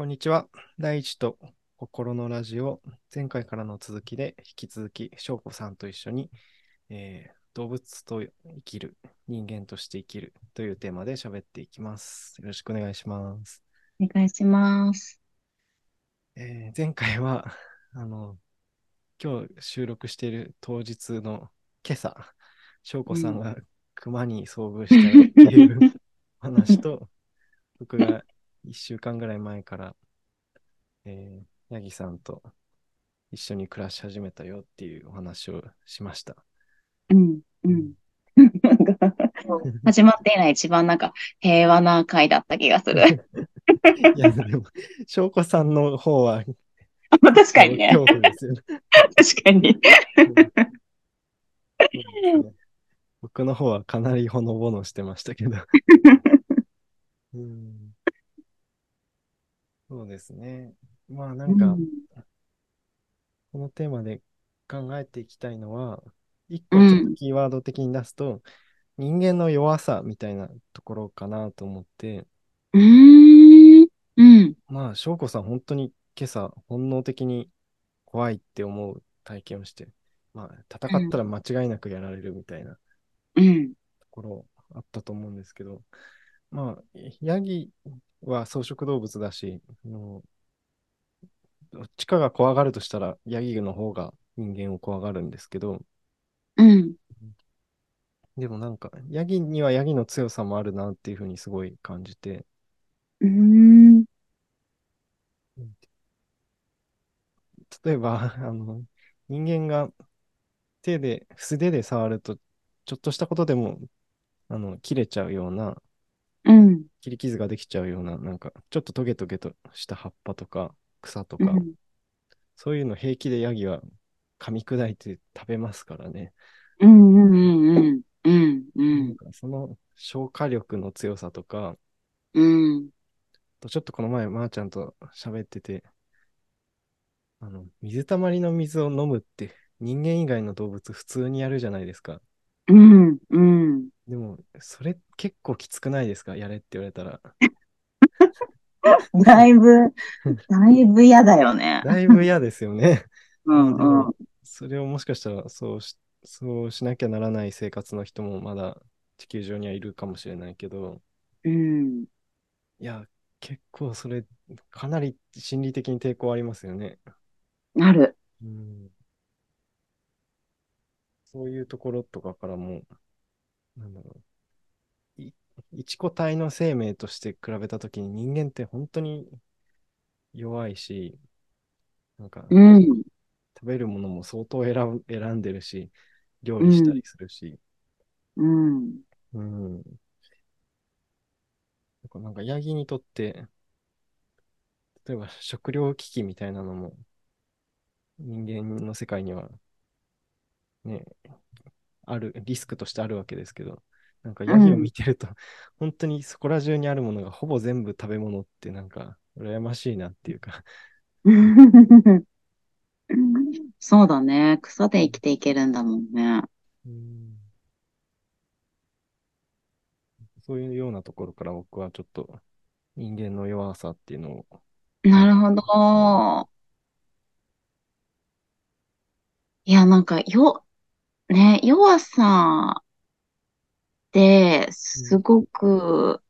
こんにちは。第一と心のラジオ、前回からの続きで、引き続き、翔子さんと一緒に、えー動物と生きる、人間として生きるというテーマで喋っていきます。よろしくお願いします。お願いします。えー前回は、あの、今日収録している当日の今朝、翔子さんが熊に遭遇したよっていう話と、僕が1週間ぐらい前から、えー、ヤギさんと一緒に暮らし始めたよっていうお話をしました。うん、うん。始まって以来一番なんか平和な回だった気がする。いや、でも、翔子さんの方は、確かにね。恐怖ですよね。確かに。僕の方はかなりほのぼのしてましたけど。うんそうですね。まあなんか、このテーマで考えていきたいのは、一個ちょっとキーワード的に出すと、人間の弱さみたいなところかなと思って、うーん。うん。まあ、翔子さん、本当に今朝、本能的に怖いって思う体験をして、まあ、戦ったら間違いなくやられるみたいなうん。ところあったと思うんですけど、まあ、ヤギは草食動物だし、あのどっちかが怖がるとしたら、ヤギの方が人間を怖がるんですけど、うん。でもなんか、ヤギにはヤギの強さもあるなっていうふうにすごい感じて、うーん。例えば、あの、人間が手で、素手で触ると、ちょっとしたことでも、あの、切れちゃうような、うん。切り傷ができちゃうような、なんか、ちょっとトゲトゲとした葉っぱとか、草とか、そういうの平気でヤギは噛み砕いて食べますからね。うん。うん。うん。うん。うん。うなんその消化力の強さとか、うん。とちょっとこの前、まーちゃんと喋ってて、あの、水たまりの水を飲むって人間以外の動物普通にやるじゃないですか。うん。うん。でも、それ結構きつくないですか？やれって言われたら。だいぶ、だいぶ嫌だよね。だいぶ嫌ですよね。うん。うん。それをもしかしたらそうし、そうしなきゃならない生活の人もまだ地球上にはいるかもしれないけど、うん。いや、結構それ、かなり心理的に抵抗ありますよね。なる。うんそういうところとかからも、なんだろう。い一個体の生命として比べたときに人間って本当に弱いし、なんかうん。食べるものも相当選ぶ選んでるし、料理したりするし、うん。うん。なんかなんかヤギにとって、例えば食糧危機みたいなのも人間の世界にはね、ある、リスクとしてあるわけですけど、なんかヤギを見てると、本当にそこら中にあるものがほぼ全部食べ物ってなんか羨ましいなっていうか、そうだね。草で生きていけるんだもんね。うんそういうようなところから僕はちょっと人間の弱さっていうのをなるほど。いや、なんか、よ、ね、弱さって、すごく、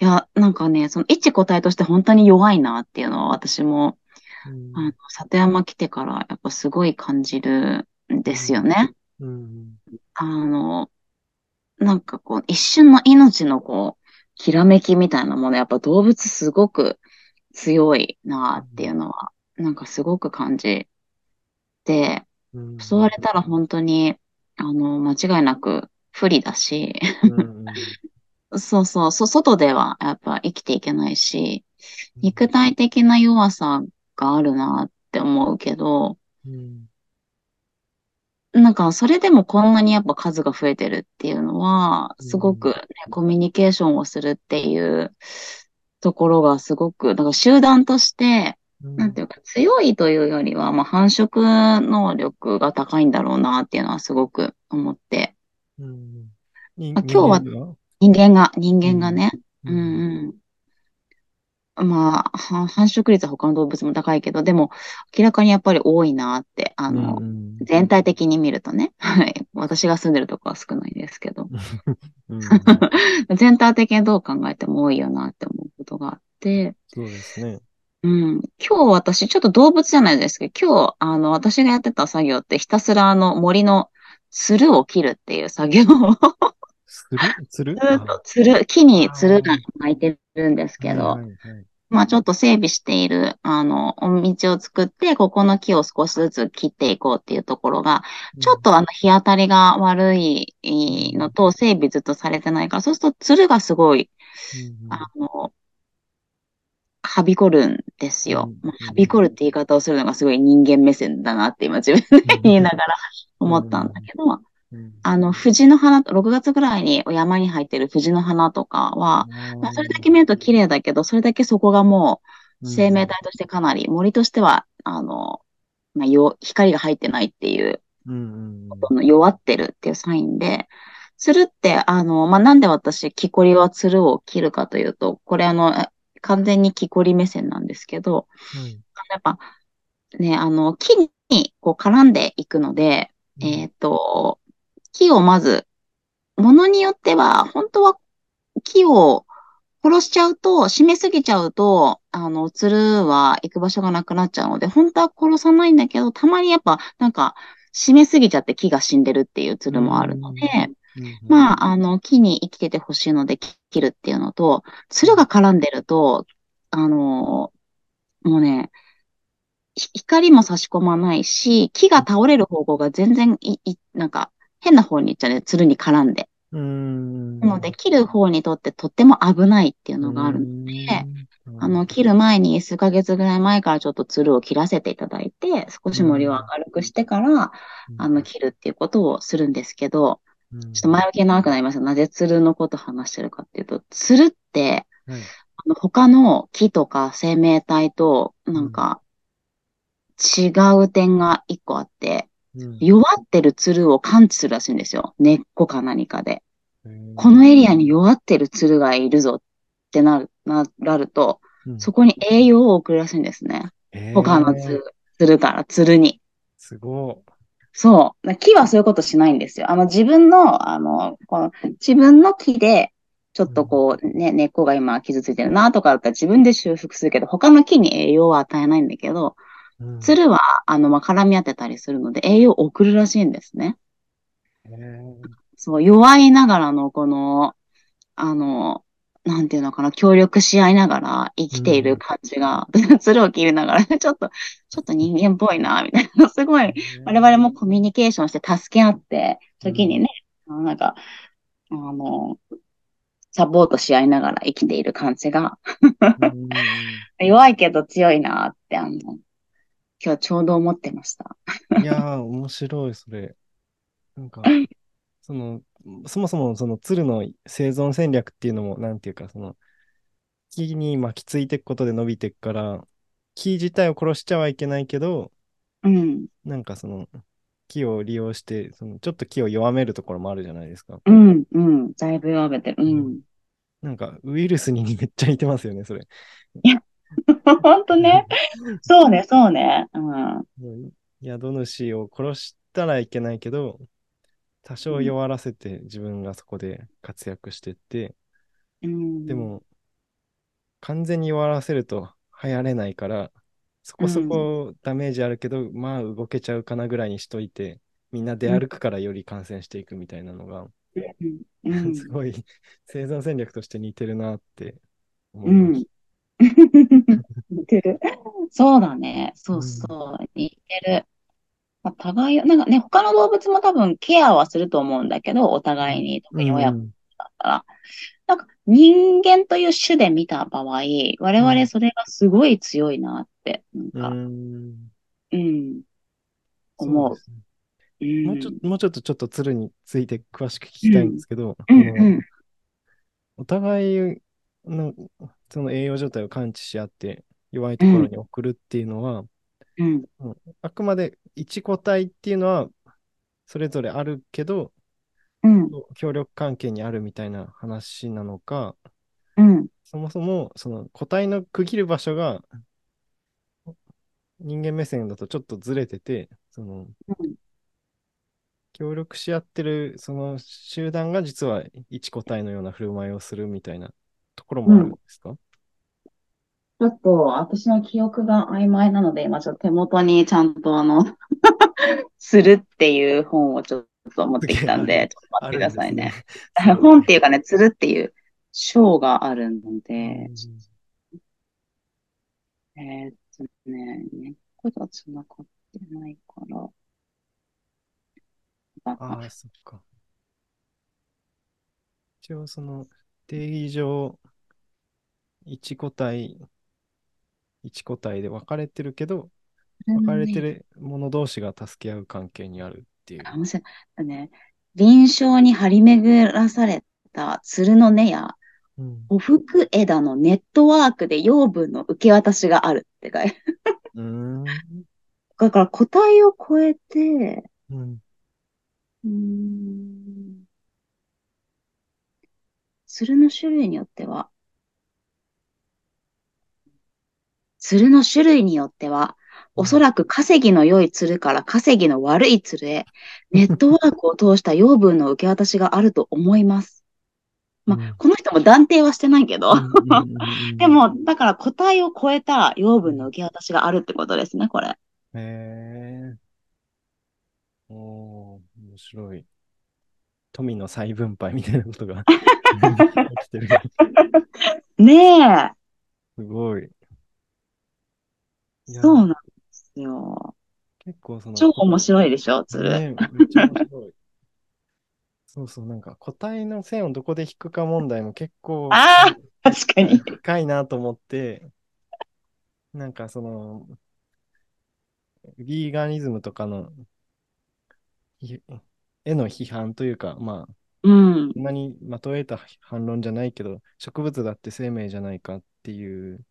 いや、なんかね、その一個体として本当に弱いなっていうのは私も、うんあの、里山来てからやっぱすごい感じるんですよね。うんあの、なんかこう、一瞬の命のこう、きらめきみたいなもの、やっぱ動物すごく強いなっていうのは、なんかすごく感じて、うん襲われたら本当に、あの、間違いなく不利だし、うんそうそう、そ、外ではやっぱ生きていけないし、肉体的な弱さがあるなって思うけど、うん。なんかそれでもこんなにやっぱ数が増えてるっていうのは、すごくね、コミュニケーションをするっていうところがすごく、だから集団として、うんなんていうか強いというよりは、まあ繁殖能力が高いんだろうなっていうのはすごく思って、うんにあ今日は人間が？人間が、ね、ううんんうん。まあ、は繁殖率は他の動物も高いけど、でも、明らかにやっぱり多いなって、あうんの、うん。全体的に見るとね。はい。私が住んでるとこは少ないですけど。うん。全体的にどう考えても多いよなって思うことがあって、そうですね。うん。今日私、ちょっと動物じゃないですけど、今日、あの、私がやってた作業ってひたすらあの森のつるを切るっていう作業。をするつるあずっとつる、木あにつるがー、巻いてるんですはいはけど、いはい。まあちょっと整備している、あの、道を作って、ここの木を少しずつ切っていこうっていうところが、ちょっうん。とあの日当たりが悪いのうんと整備ずっとされてないから、そうするとつるがすごい、あんの、はびこるんですよ。うん。ま。はびこるって言い方をするのがすごい人間目線だなって今自分で言いながら思ったんだけど、うん。あの、藤の花、6月ぐらいにお山に入ってる藤の花とかは、まあ、それだけ見ると綺麗だけど、それだけそこがもううん。生命体としてかなり、森としては、あの、まあ、よ、光が入ってないっていう、弱ってるっていうサインで、つるって、あの、まあ、なんで私、木こりはつるを切るかというと、これあの、え完全に木こり目線なんですけど、はい。やっぱね、あの、木にこう絡んでいくので、うん。えっと、木をまず、ものによっては、本当は木を殺しちゃうと、締めすぎちゃうと、あの、ツルは行く場所がなくなっちゃうので、本当は殺さないんだけど、たまにやっぱ、なんか、締めすぎちゃって木が死んでるっていうツうルもあるのん。で、うん。うん。まあ、あの、木に生きててほしいので切るっていうのと、ツルが絡んでると、あの、もうね、ひ光も差し込まないし、木が倒れる方向が全然い、い、なんか、変な方に行っちゃうね、ツルに絡んで。うん。なので、切る方にとってとっても危ないっていううのがあるので、ん。あの、切る前に数ヶ月ぐらい前からちょっとツルを切らせていただいて、少うし森をん。明るくしてから、うん。あの、切るっていうことをするんですけど、うん。ちょっと前置き長くなりますなぜツルのこと話してるかっていうと、ツルって、はい。あの他の木とか生命体と、うん。なんか、違う点が一個あって、うん。弱ってるツルを感知するらしいんですよ。根っこか何かで。えこのエーリアに弱ってるツルがいるぞってなる、なると、うん。そこに栄養を送るらしいんですね。他のツえール、ツルから、ツルに。すごそう。木はそういうことしないんですよ。あの自分の、あの、この自分の木で、ちょっ。とこう、ね、根っこが今傷ついてるなとかだったら自分で修復するけど、他の木に栄養は与えないんだけど、うん。鶴は、あの、まあ、絡み合ってたりするので、栄養を送るらしいんですね。えーそう、弱いながらの、この、あの、なんていうのかな、協力し合いながら生きているうん。感じが、鶴を切りながら、ちょっと、ちょっと人間っぽいな、みたいな、すごい、我々もコミュニケーションして助け合って、うん。時にね、あのなんか、あの、サポートし合いながら生きている感じが、うん。弱いけど強いなって、あの、今日ちょうど思ってました。いやー、面白い、それ。なんか、その、そもそもその鶴の生存戦略っていうのも、なんていうか、その、木に巻きついていくことで伸びていくから、木自体を殺しちゃはいけないけど、うん、なんかその、木を利用して、そのちょっと木を弱めるところもあるじゃないですか。うん、うん、だいぶ弱めてる。ううんん。なんか、ウイルスにめっちゃ似てますよね、それ。いや、ほんとね。そうね、そうね。うん宿主を殺したらいけないけど、多少弱らせて自分がそこで活躍してって、でん、も、完全に弱らせると流行れないから、そこそうん、こダメージあるけど、まあ動けちゃうかなぐらいにしといて、みんな出うん、歩くからより感染していくみたいなのが、うすん、ごい生存戦略として似てるなって思うん。いました。似てる。そうだね。そううん。そう。似てる。まあ、互い、なんかね、他の動物も多分ケアはすると思うんだけど、お互いに、う特に親。だったら。なんか人間という種で見た場合、我うん。々それがすごい強いなって、なんうか、ん。うん、思う。そうね。うもうちょっん。と、もうちょっとちょっと鶴について詳しく聞きたいんでうん。すけど。お互いのその栄養状態を感知し合って弱いうん。ところに送るっていうのは、うん。うんあくまで一個体っていうのはそれぞれあるけど、うん。協力関係にあるみたいな話なのか、うん。そもそも、その個体の区切る場所が、人間目線だとちょっとずれてて、その、うん協力し合ってる、その集団が実は一個体のような振る舞いをするみたいなところもあるんですか、ちょっと私の記憶が曖昧なので、今ちょっと手元にちゃんとあの、するっていう本をちょっと持ってきたんで、ちょっと待ってくださいね。ね 本っていうかね、つるっていう章があるので、えーっとね、猫が繋がってないから。ああ、そっか。一応、その定義上、一個体、一個体で分かれてるけど、分かれてる者同士が助け合う関係にあるっていう。あ面白い。ね、臨床に張り巡らされた鶴の根や、うん。お服枝のネットワークで養分の受け渡しがあるって書いて。だから個体を超えて、うん。うーん、鶴の種類によっては、鶴の種類によっては、おそらく稼ぎの良い鶴から稼ぎの悪い鶴へ、ネットワークを通した養分の受け渡しがあると思います。まあ、うんこの人も断定はしてないけど、で、も、だから個体を超えた養分の受け渡しがあるってことですね、これ。へえ。おー、面白い。富の再分配みたいなことが 起きてる。ねえ。すごい。そうなんですよ。結構その、超面白いでしょ、鶴。ね、めっちゃ面白い。そうそう、なんか個体の線をどこで引くか問題も結構あ確かに。深いなと思って、なんかその、ビーガニズムとかの、ひへの批判というか、まあ、うん。そんなにまとえた反論じゃないけど、植物だって生命じゃないかっていう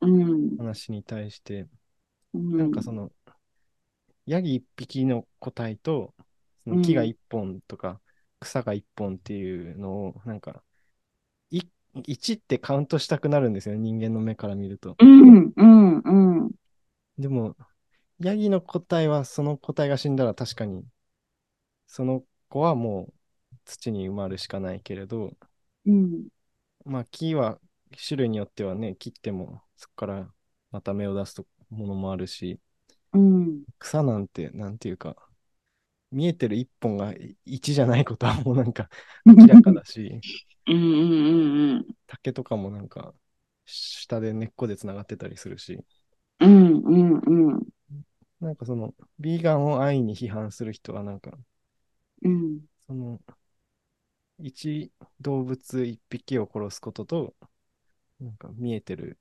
うん。話に対して、うん。なんかその、ヤギ一匹の個体と、その木が一本とか、草が一本っていうのを、なんか、い1ってカウントしたくなるんですよね、人間の目から見ると。うん、うん、うん。でも、ヤギの個体は、その個体が死んだら確かに、その子はもう土に埋まるしかないけれど、うん。まあ木は種類によってはね、切ってもそこからまた芽を出すものもあるし、うん。草なんて、なんていうか、見えてる一本が1じゃないことは もうなんか明らかだし、うん、うん、うん、竹とかもなんか下で根っこでつながってたりするし、うん。うん、うん、なんかその、ビーガンを安易に批判する人はなんか、うん。その、一動物一匹を殺すことと、なんか見えてる、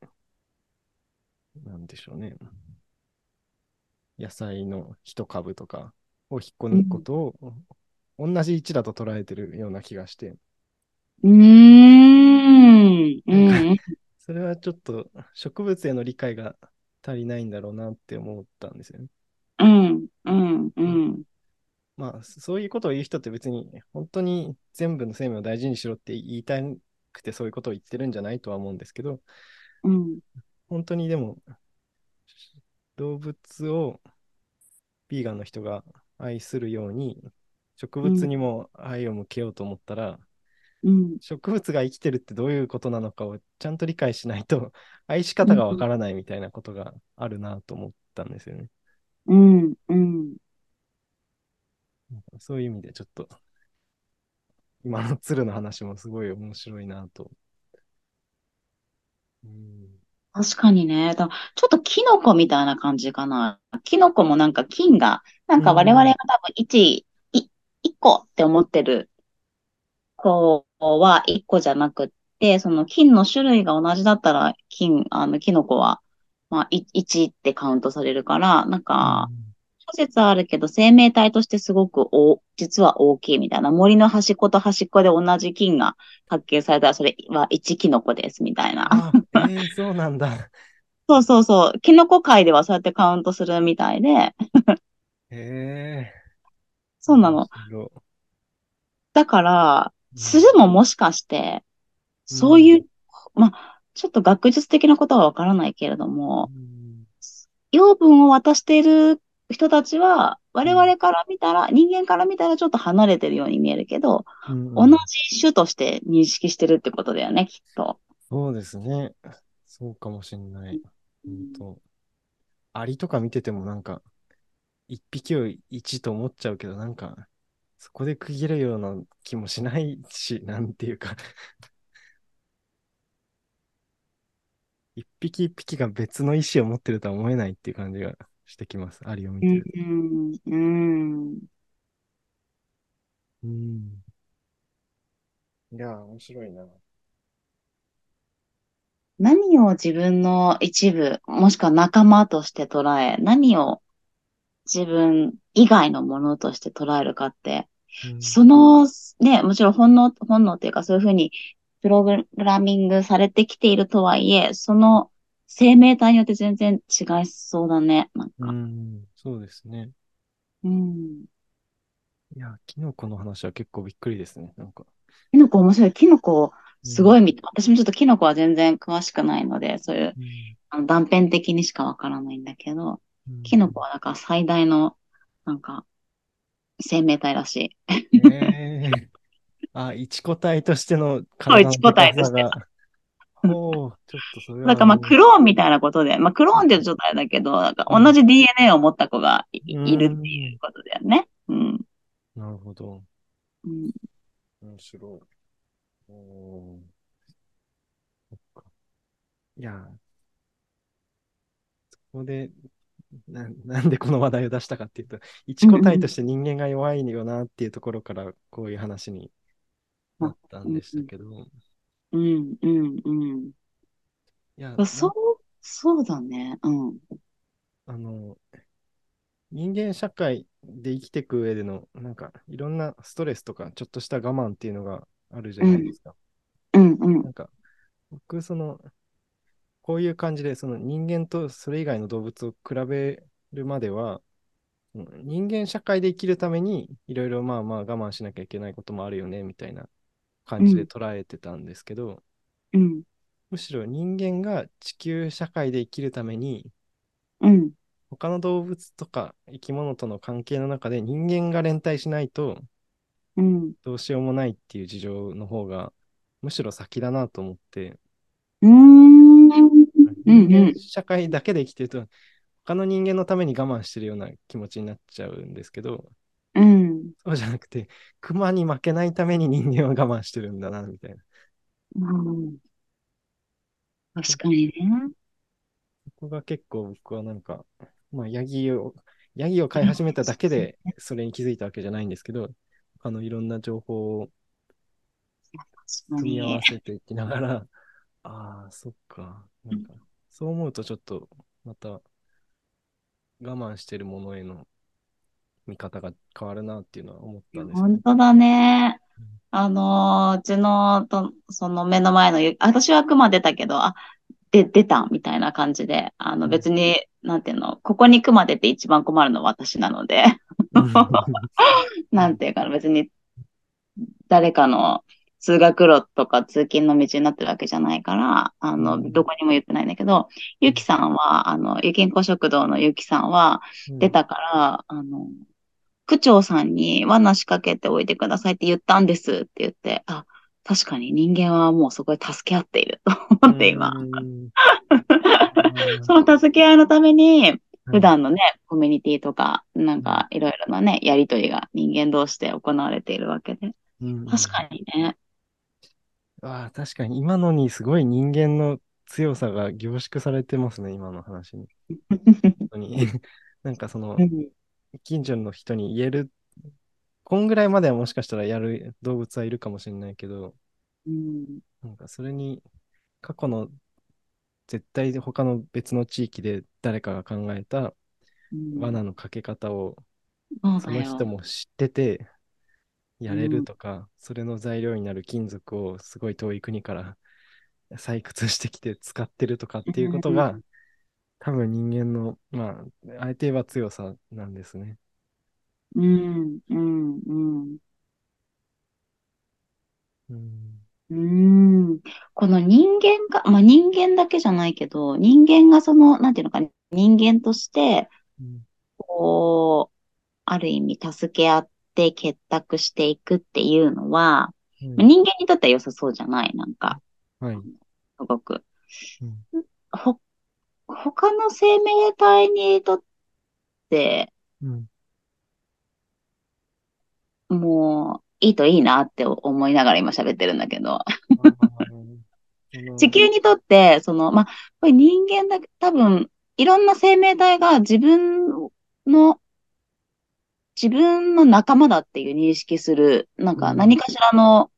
なんでしょうね。野菜の一株とかを引っこ抜くことを、同じ位置だと捉えてるような気がして、うーん。うん。それはちょっと植物への理解が足りないんだろうなって思ったんですよね。うん。うん。うん。まあ、そういうことを言う人って別に本当に全部の生命を大事にしろって言いたくてそういうことを言ってるんじゃないとは思うんですけど、うん。本当にでも動物をビーガンの人が愛するように植物にも愛を向けようと思ったら、うん。植物が生きてるってどういうことなのかをちゃんと理解しないと 愛し方がわからないみたいなことがあるなと思ったんですよね。うん。うん。そういう意味でちょっと今の鶴の話もすごい面白いなと。うん確かにね。だちょっとキノコみたいな感じかな。キノコもなんか菌が、なんか我々が多分一、い一個って思ってる子は一個じゃなくって、その菌の種類が同じだったら、菌、あの、キノコは、まあ、い一ってカウントされるから、なんか、諸説あるけど、生命体としてすごくお、実は大きいみたいな。森の端っこと端っこで同じ菌が発見されたら、それは一キノコですみたいな。あ、えー、そうなんだ。そうそうそう。キノコ界ではそうやってカウントするみたいで、へえ。そうなの。だから、い。鶴ももしかして、そういう、まあ、ちょっと学術的なことはわからないけれどうも、ん。養分を渡している人たちは、我うん。々から見たら、人間から見たらちょっと離れてるように見えるけど、うん。同うんじ種として認識してるってことだよね、きっと。そうですね。そうかもしんない。うんと。アリとか見ててもなんか、一匹を一と思っちゃうけど、なんか、そこで区切るような気もしないし、なんていうか一匹一匹が別の意思を持ってるとは思えないっていう感じがしてきます。アリを見うんてると。うん。うん。いやー、面白いな。何を自分の一部、もしくは仲間として捉え、何を自分以外のものとして捉えるかって、うん。その、ね、もちろん本能、本能っていうかそういうふうにプログラミングされてきているとはいえ、その生命体によって全然違いそうだね。なんうか。ん、そうですね。うん。いや、キノコの話は結構びっくりですね。なんか。キノコ面白い。キノコ、うん。すごい見て、私もちょっとキノコは全然詳しくないので、そういううん。あの断片的にしかわからないんだけど、うん。キノコはだから最大の、なんか、生命体らしい。ええあ、一個体としてのそう、体の一個でか体として。さが、ほう、ちょっとそれだからまあ、クローンみたいなことで、まあ、クローンってちょっとあれだけど、なんか。同じ DNA を持った子がい、るっていうん。ことだよね。うん。なるほど。うん。面白い。お。いや、ここで、な、なんでこの話題を出したかっていうと、一。個体として人間が弱いよなっていうところから、こういう話になあ、ったうんんでしたけど、うん。うん。うん。いや、うん。そな、う、そうだね。うん。あの、人間社会で生きていく上での、なんか、いろんなストレスとか、ちょっとした我慢っていうのがあるじゃうん。ないですか。うん。うん。なんか、僕、その、こういう感じで、その人間とそれ以外の動物を比べるまでは、うん人間社会で生きるために、いろいろまあまあ我慢しなきゃいけないこともあるよね、みたいなう感じでん。捉えてたんですけど、うん。むしろ人間が地球社会で生きるために、うん。他の動物とか生き物との関係の中で人間が連帯しないとうん。どうしようもないっていう事情の方がむしろ先だなと思って、うーん。社会だけで生きてると他の人間のために我慢してるような気持ちになっちゃうんですけど、うん。そうじゃなくて、熊に負けないために人間は我慢してるんだな、みたいな。うん確そかにね。そこが結構僕はなんか、まあ、ヤギを、ヤギを飼い始めただけでそれに気づいたわけじゃないんですけど、他のいろんな情報を組み合に。わせていきながら、ああ、そっか。なんか、そう思うとちょっと、また我慢してるものへの見方が変わるなっていうのは思ったんです。本当だね。うんあのーうちのと、その目の前のゆ、私は熊出たけど、あ、で、出たみたいな感じで、あのうん別に、なんていうの、ここに熊出て一番困るのは私なので、なんていうかな、別に誰かの通学路とか通勤の道になってるわけじゃないから、あの、うんどこにも言ってないんだけど、ゆきさんは、あの、ゆきんこ食堂のゆきさんは、うん出たから、あの、区長さんに罠仕掛けておいてくださいって言ったんですって言って、あ、確かに人間はもうそこで助け合っていると思って今。うんその助け合いのために、はい普段のね、コミュニティとか、なんかいろいろなね、やりとりが人間同士で行われているわけで。うん確かにね。ああ、確かに今のにすごい人間の強さが凝縮されてますね、今の話に。本当に なんかそのう、ん近所の人に言える、こんぐらいまではもしかしたらやる動物はいるかもしれないけど、うん。なんかそれに過去の絶対他の別の地域で誰かが考えたうん。罠のかけ方をその人よ。も知っててやれうん。るとか、それの材料になる金属をすごい遠い国から採掘してきて使ってるとかっていうことが、うん多分人間の、まあ、あえて言えば強さなんですね。うん、うん、うん。うん。うーん。この人間が、まあ、人間だけじゃないけど、人間がその、なんていうのか、人間として、うんこう、ある意味助け合って結託していくっていうのは、うんまあ人間にとっては良さそうじゃない？なんか、はい。すごく。うんほ、他の生命体にとって、うん。もう、いいといいなって思いながら今喋ってるんだけど、地球にとって、その、まあ、これ人間だけ、多分、いろんな生命体が自分の、自分の仲間だっていう認識する、なんかうん。何かしらの、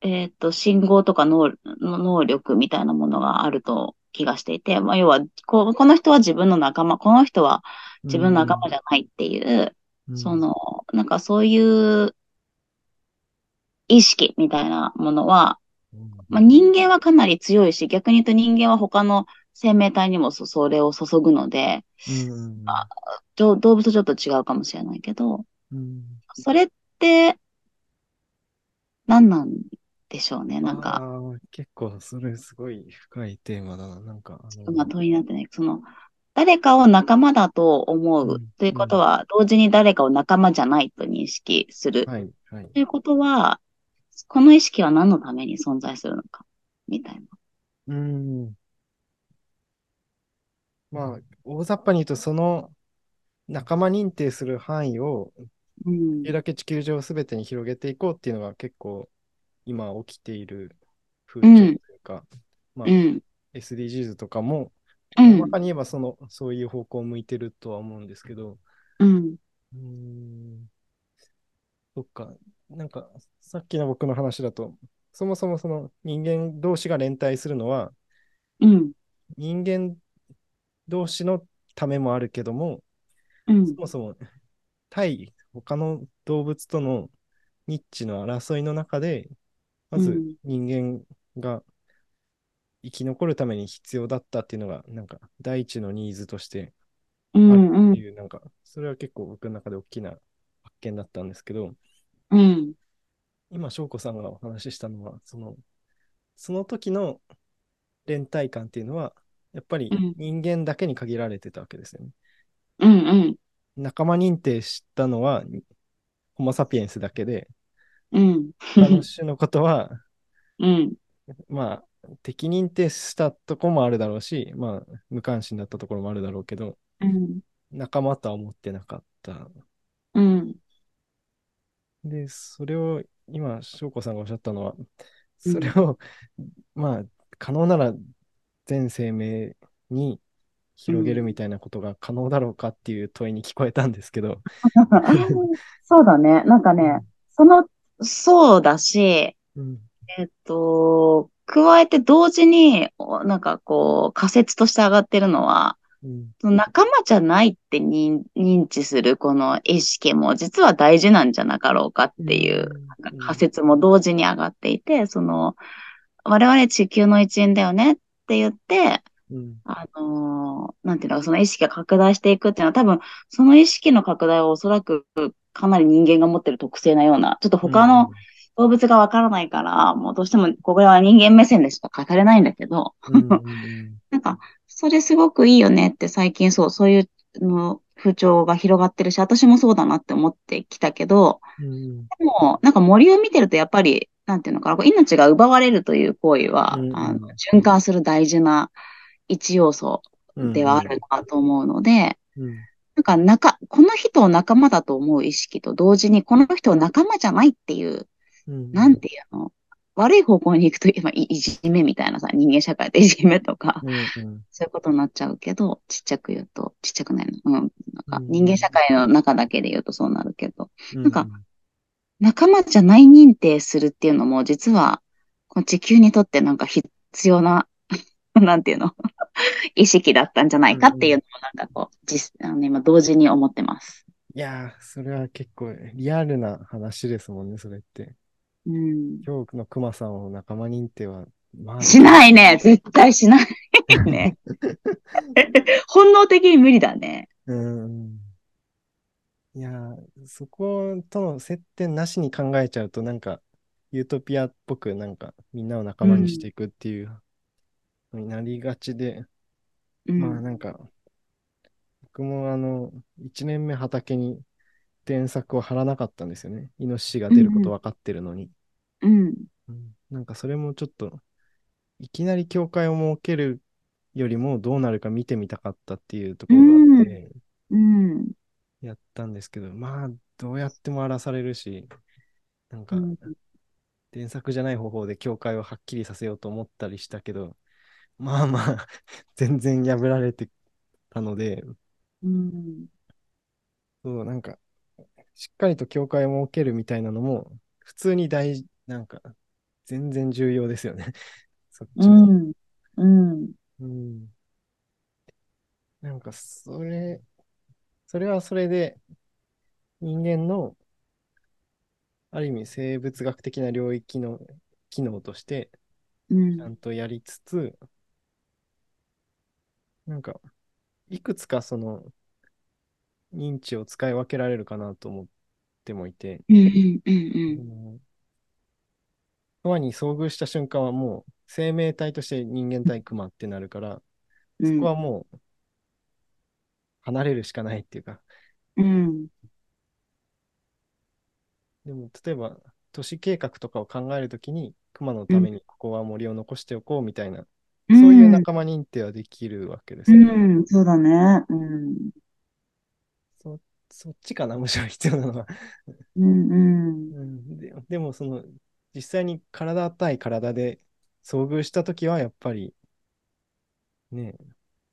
えっと、信号とか能能力みたいなものがあると気がしていて、まあ、要はこ、この人は自分の仲間、この人は自分の仲間じゃないっていう、うん。その、なんかそういう意識みたいなものは、うん。まあ、人間はかなり強いし、逆に言うと人間は他の生命体にもそそれを注ぐので、うん。ど動物とちょっと違うかもしれないけど、うん。それって何なんでしょうね。なんあか、ー結構それすごい深いテーマだな。なんか、あのまあ問いになってない。その、誰かを仲間だと思ううんということは、同時に誰かを仲間じゃないと認識する。はい、はい。ということは、この意識は何のために存在するのか、みたいな。うん。まあ、大雑把に言うと、その仲間認定する範囲を、うんできるだけ地球上すべてに広げていこうっていうのが結構今起きている風潮というか、まあう、ん。SDGs とかも、うんに言えばその、そういう方向を向いてるとは思うんですけど、うん。うーん、そっか、なんか、さっきの僕の話だと、そもそもその人間同士が連帯するのは、うん。人間同士のためもあるけども、うんそ。もそも対他の動物とのニッチの争いの中で、まずうん人間が生き残るために必要だったっていうのが、なんか第一のニーズとしてうある。っていう、なんか、それは結構僕の中で大きな発見だったんですけど、うん。今、翔子さんがお話ししたのは、その、その時の連帯感っていうのは、やっぱりうん人間だけに限られてたわけですよね。うん。うん。仲間認定したのは、ホモ・サピエンスだけで、うん。他のことは、うん。まあ、敵認定したところもあるだろうし、まあ、無関心だったところもあるだろうけど、うん。仲間とは思ってなかった。うん。で、それを今、翔子さんがおっしゃったのは、うんそれを、まあ、可能なら全生命に広げるみたいなことが可能だろうかっていう問いに聞こえたんですけど、そうだね。なんかね、その、そうだし、うん、えっと、加えて同時に、おなんかこう、仮説として上がってるのは、うん、その仲間じゃないって認認知するこの意識も実は大事なんじゃなかろうかっていううん。仮説も同時に上がっていて、その、我々地球の一員だよねって言って、うん、あのーなんていうのか、その意識が拡大していくっていうのは多分、その意識の拡大はおそらくかなり人間が持ってる特性なような、ちょっと他の動物がわからないから、もうどうしてもこれは人間目線でしか語れないんだけど、うん、うんうん。なんか、それすごくいいよねって最近そう、そういうの風潮が広がってるし、私もそうだなって思ってきたけど、うん、でも、なんか森を見てるとやっぱり、なんていうのかな、こう命が奪われるという行為は、うんあの循環する大事な一要素うん、ではあるなと思うので、うん、なんか仲、この人を仲間だと思う意識と同時に、この人を仲間じゃないっていう、うん、なんていうの？悪い方向に行くと、今、いいじめみたいなさ、人間社会でいじめとか、うん、うん、そういうことになっちゃうけど、ちっちゃく言うと、ちっちゃくないの。うん。なんかうん。人間社会の中だけで言うとそうなるけど、うん、なんか仲間じゃない認定するっていうのも、実は、この地球にとってなんか必要な、なんていうの？意識だったんじゃないかっていうのもなんかこう、実、あの今同時に思ってます。いやー、それは結構リアルな話ですもんね、それって。うん。今日のクマさんを仲間認定は、まあ、しないね。絶対しないね。本能的に無理だね。うん。いやー、そことの接点なしに考えちゃうと、なんか、ユートピアっぽくなんかみんなを仲間にしていくっていうのになりがちで、うん。まあなんか、僕もあの、1年目畑に電柵を張らなかったんですよね。イノシシが出ること分かってるのに。うん。うんなんかそれもちょっと、いきなり教会を設けるよりもどうなるか見てみたかったっていうところがあって、うん。やったんですけど、まあ、どうやっても荒らされるし、なんか、うん電作じゃない方法で教会をはっきりさせようと思ったりしたけど、まあまあ、全然破られてたので、うん。そう、なんか、しっかりと教会を設けるみたいなのも、普通に大事、なんか、全然重要ですよね。そっちうも。ん。うん。うん。なんか、それ、それはそれで、人間の、ある意味生物学的な領域の機能として、うん。ちゃんとやりつつ、なんか、いくつかその、認知を使い分けられるかなと思ってもいて、うん。うん。うん。うん熊に遭遇した瞬間はもう生命体として人間対熊ってなるから、うん。そこはもう離れるしかないっていうか、うん。でも例えば都市計画とかを考えるときに熊のためにここは森を残しておこうみたいな、うん。そういう仲間認定はできるわけですうよね。ん。そうだね。うん。そそっちかな、むしろ必要なのは。うん。うん。うん、ででもその実際に体対体で遭遇したときはやっぱりね、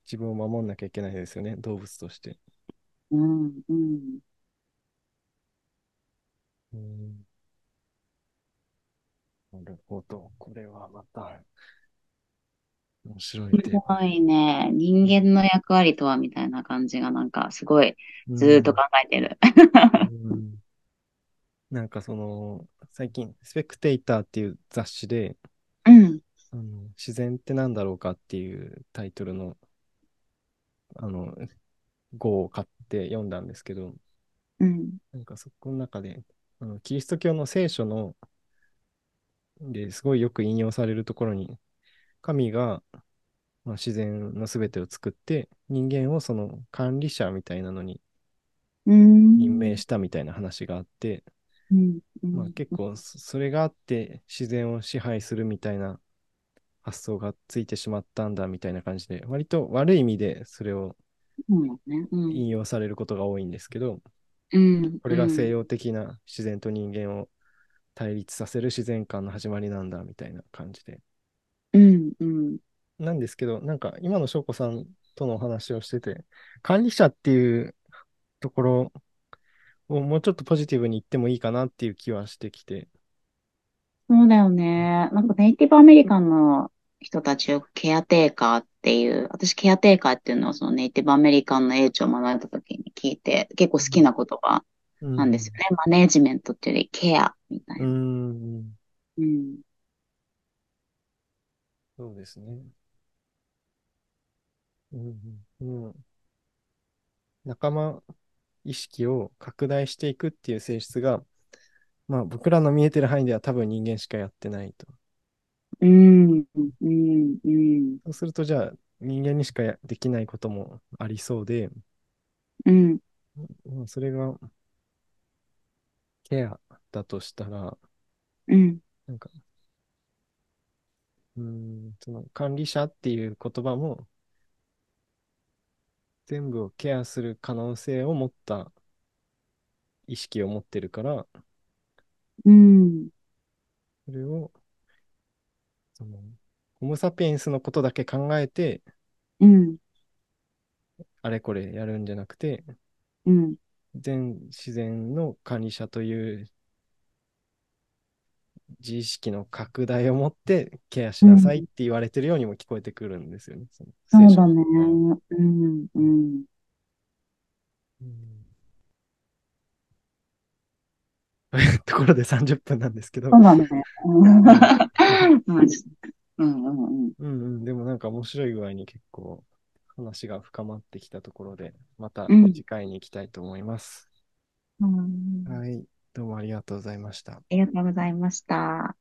自分を守んなきゃいけないですよね、動物として。うん。うん。うんなるほど。これはまた面白いすテーマ。ごいね。人間の役割とはみたいな感じがなんかすごいずーっと考えてる。うんうんなんかその最近、スペクテイターっていう雑誌で、うん。あの自然って何だろうかっていうタイトルのあの号を買って読んだんですけど、うん。なんかそこの中で、あのキリスト教の聖書のですごいよく引用されるところに、神が、まあ、自然のすべてを作って、人間をその管理者みたいなのにうん。任命したみたいな話があって、うん。まあ、結構そそれがあって自然を支配するみたいな発想がついてしまったんだみたいな感じで、割と悪い意味でそれを。引用されることが多いんですけど、うん。これが西洋的な自然と人間を対立させる自然観の始まりなんだみたいな感じで。うん。うん。なんですけど、なんか今の翔子さんとのお話をしてて、管理者っていうところをもうちょっとポジティブに言ってもいいかなっていう気はしてきて。そうだよね。なんかネイティブアメリカンの人たちをケアテーカーっていう、私ケアテーカーっていうのをそのネイティブアメリカンの英知を学んだ時に聞いて、結構好きな言葉なんですよね。マネージメントっていうよりケアみたいうな。ん。うん。そうですね。うんうんうん、仲間意識を拡大していくっていう性質が、まあ僕らの見えてる範囲では多分人間しかやってないと。うん。うん。うん。そうするとじゃあ人間にしかやできないこともありそうで、うん。まあそれがケアだとしたら、うん。なんか、うーん、その管理者っていう言葉も全部をケアする可能性を持った意識を持ってるから、うん。それを、その、ホモ・サピエンスのことだけ考えて、うん。あれこれやるんじゃなくて、うん。全自然の管理者という自意識の拡大を持ってケアしなさいって言われてるようにも聞こえてくるんですよね。そそうだね。のうん。うん。うんというところで30分なんですけど、そうだね。うん。うん。うん。うん。うんうん、でもなんか面白い具合に結構話が深まってきたところで、またうん次回に行きたいと思います。うん。はい。どうもありがとうございました。ありがとうございました。